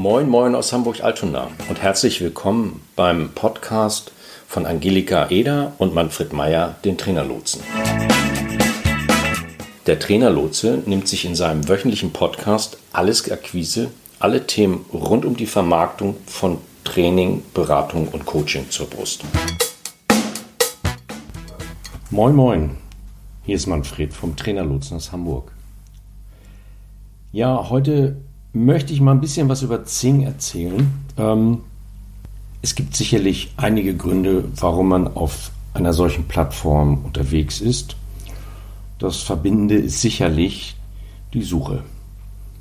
Moin, moin aus Hamburg-Altona und herzlich willkommen beim Podcast von Angelika Eder und Manfred Meyer, den Trainerlotsen. Der Trainerlotse nimmt sich in seinem wöchentlichen Podcast alles Akquise, alle Themen rund um die Vermarktung von Training, Beratung und Coaching zur Brust. Moin, moin. Hier ist Manfred vom Trainerlotsen aus Hamburg. Ja, heute möchte ich mal ein bisschen was über Zing erzählen. Ähm, es gibt sicherlich einige Gründe, warum man auf einer solchen Plattform unterwegs ist. Das Verbindende ist sicherlich die Suche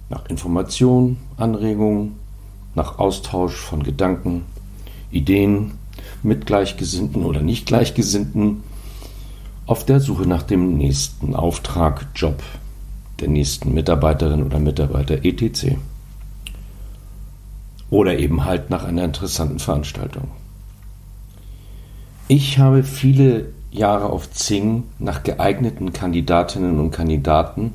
nach Informationen, Anregungen, nach Austausch von Gedanken, Ideen mit Gleichgesinnten oder nicht Gleichgesinnten, auf der Suche nach dem nächsten Auftrag, Job, der nächsten Mitarbeiterin oder Mitarbeiter etc. Oder eben halt nach einer interessanten Veranstaltung. Ich habe viele Jahre auf Zing nach geeigneten Kandidatinnen und Kandidaten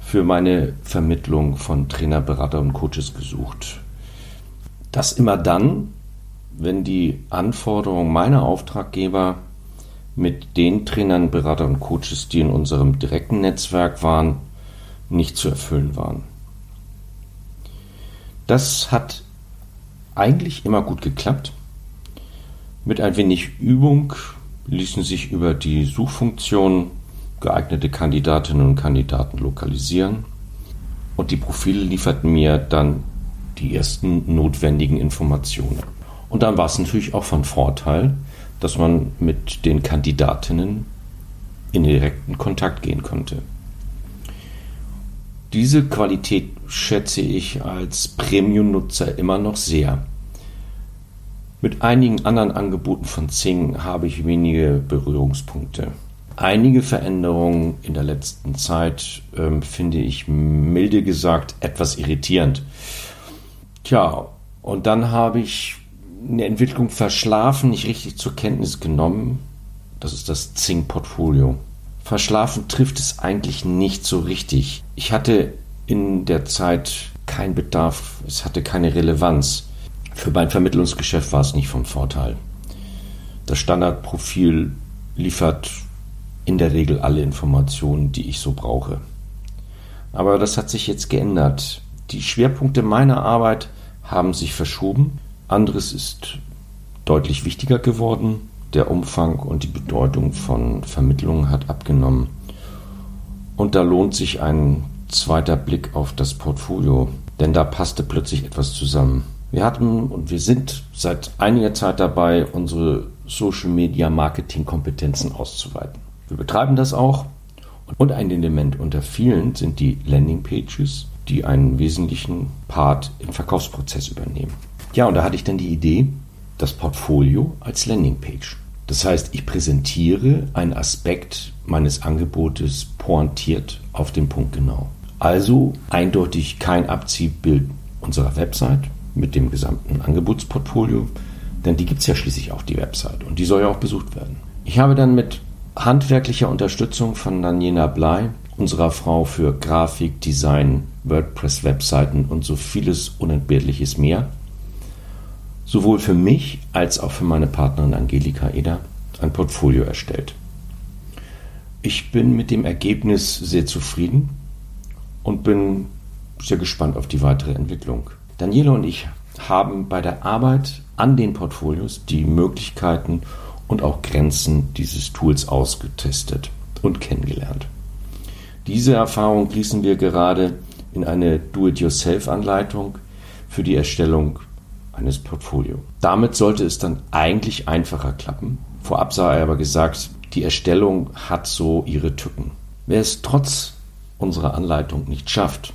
für meine Vermittlung von Trainer, Berater und Coaches gesucht. Das immer dann, wenn die Anforderungen meiner Auftraggeber mit den Trainern, Beratern und Coaches, die in unserem direkten Netzwerk waren, nicht zu erfüllen waren. Das hat eigentlich immer gut geklappt. Mit ein wenig Übung ließen sich über die Suchfunktion geeignete Kandidatinnen und Kandidaten lokalisieren und die Profile lieferten mir dann die ersten notwendigen Informationen. Und dann war es natürlich auch von Vorteil, dass man mit den Kandidatinnen in direkten Kontakt gehen konnte. Diese Qualität schätze ich als Premium-Nutzer immer noch sehr. Mit einigen anderen Angeboten von Zing habe ich wenige Berührungspunkte. Einige Veränderungen in der letzten Zeit ähm, finde ich milde gesagt etwas irritierend. Tja, und dann habe ich eine Entwicklung verschlafen, nicht richtig zur Kenntnis genommen. Das ist das Zing-Portfolio. Verschlafen trifft es eigentlich nicht so richtig. Ich hatte in der Zeit keinen Bedarf, es hatte keine Relevanz. Für mein Vermittlungsgeschäft war es nicht vom Vorteil. Das Standardprofil liefert in der Regel alle Informationen, die ich so brauche. Aber das hat sich jetzt geändert. Die Schwerpunkte meiner Arbeit haben sich verschoben. Anderes ist deutlich wichtiger geworden. Der Umfang und die Bedeutung von Vermittlungen hat abgenommen. Und da lohnt sich ein zweiter Blick auf das Portfolio, denn da passte plötzlich etwas zusammen. Wir hatten und wir sind seit einiger Zeit dabei, unsere Social Media Marketing Kompetenzen auszuweiten. Wir betreiben das auch und ein Element unter vielen sind die Landing Pages, die einen wesentlichen Part im Verkaufsprozess übernehmen. Ja, und da hatte ich dann die Idee, das Portfolio als Landingpage. Das heißt, ich präsentiere einen Aspekt meines Angebotes pointiert auf den Punkt genau. Also eindeutig kein Abziehbild unserer Website mit dem gesamten Angebotsportfolio, denn die gibt es ja schließlich auf die Website und die soll ja auch besucht werden. Ich habe dann mit handwerklicher Unterstützung von Daniela Blei, unserer Frau für Grafik, Design, WordPress-Webseiten und so vieles Unentbehrliches mehr, sowohl für mich als auch für meine Partnerin Angelika Eder ein Portfolio erstellt. Ich bin mit dem Ergebnis sehr zufrieden und bin sehr gespannt auf die weitere Entwicklung. Daniela und ich haben bei der Arbeit an den Portfolios die Möglichkeiten und auch Grenzen dieses Tools ausgetestet und kennengelernt. Diese Erfahrung gießen wir gerade in eine Do-it-yourself-Anleitung für die Erstellung eines Portfolios. Damit sollte es dann eigentlich einfacher klappen. Vorab sei aber gesagt, die Erstellung hat so ihre Tücken. Wer es trotz unserer Anleitung nicht schafft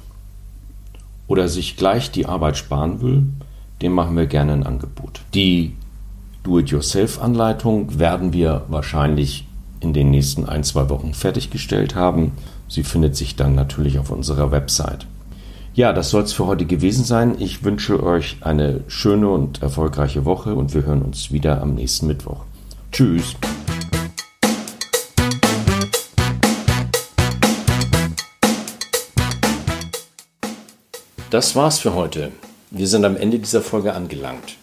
oder sich gleich die Arbeit sparen will, dem machen wir gerne ein Angebot. Die Do-it-yourself-Anleitung werden wir wahrscheinlich in den nächsten ein, zwei Wochen fertiggestellt haben. Sie findet sich dann natürlich auf unserer Website. Ja, das soll es für heute gewesen sein. Ich wünsche euch eine schöne und erfolgreiche Woche und wir hören uns wieder am nächsten Mittwoch. Tschüss. Das war's für heute. wir sind am Ende dieser Folge angelangt.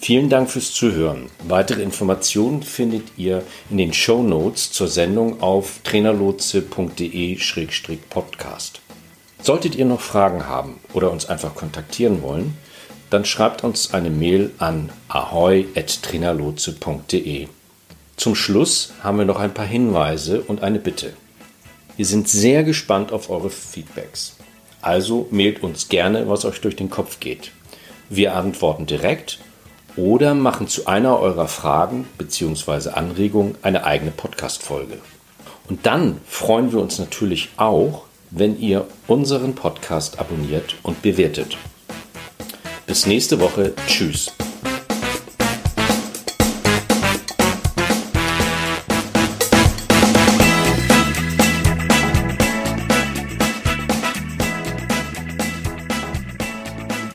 Vielen Dank fürs Zuhören. Weitere Informationen findet ihr in den Show Notes zur Sendung auf trainerlotse.de-podcast. Solltet ihr noch Fragen haben oder uns einfach kontaktieren wollen, dann schreibt uns eine Mail an ahoy.trainerlotse.de. Zum Schluss haben wir noch ein paar Hinweise und eine Bitte. Wir sind sehr gespannt auf eure Feedbacks. Also mailt uns gerne, was euch durch den Kopf geht. Wir antworten direkt oder machen zu einer eurer Fragen bzw. Anregungen eine eigene Podcast-Folge. Und dann freuen wir uns natürlich auch, wenn ihr unseren Podcast abonniert und bewertet. Bis nächste Woche. Tschüss.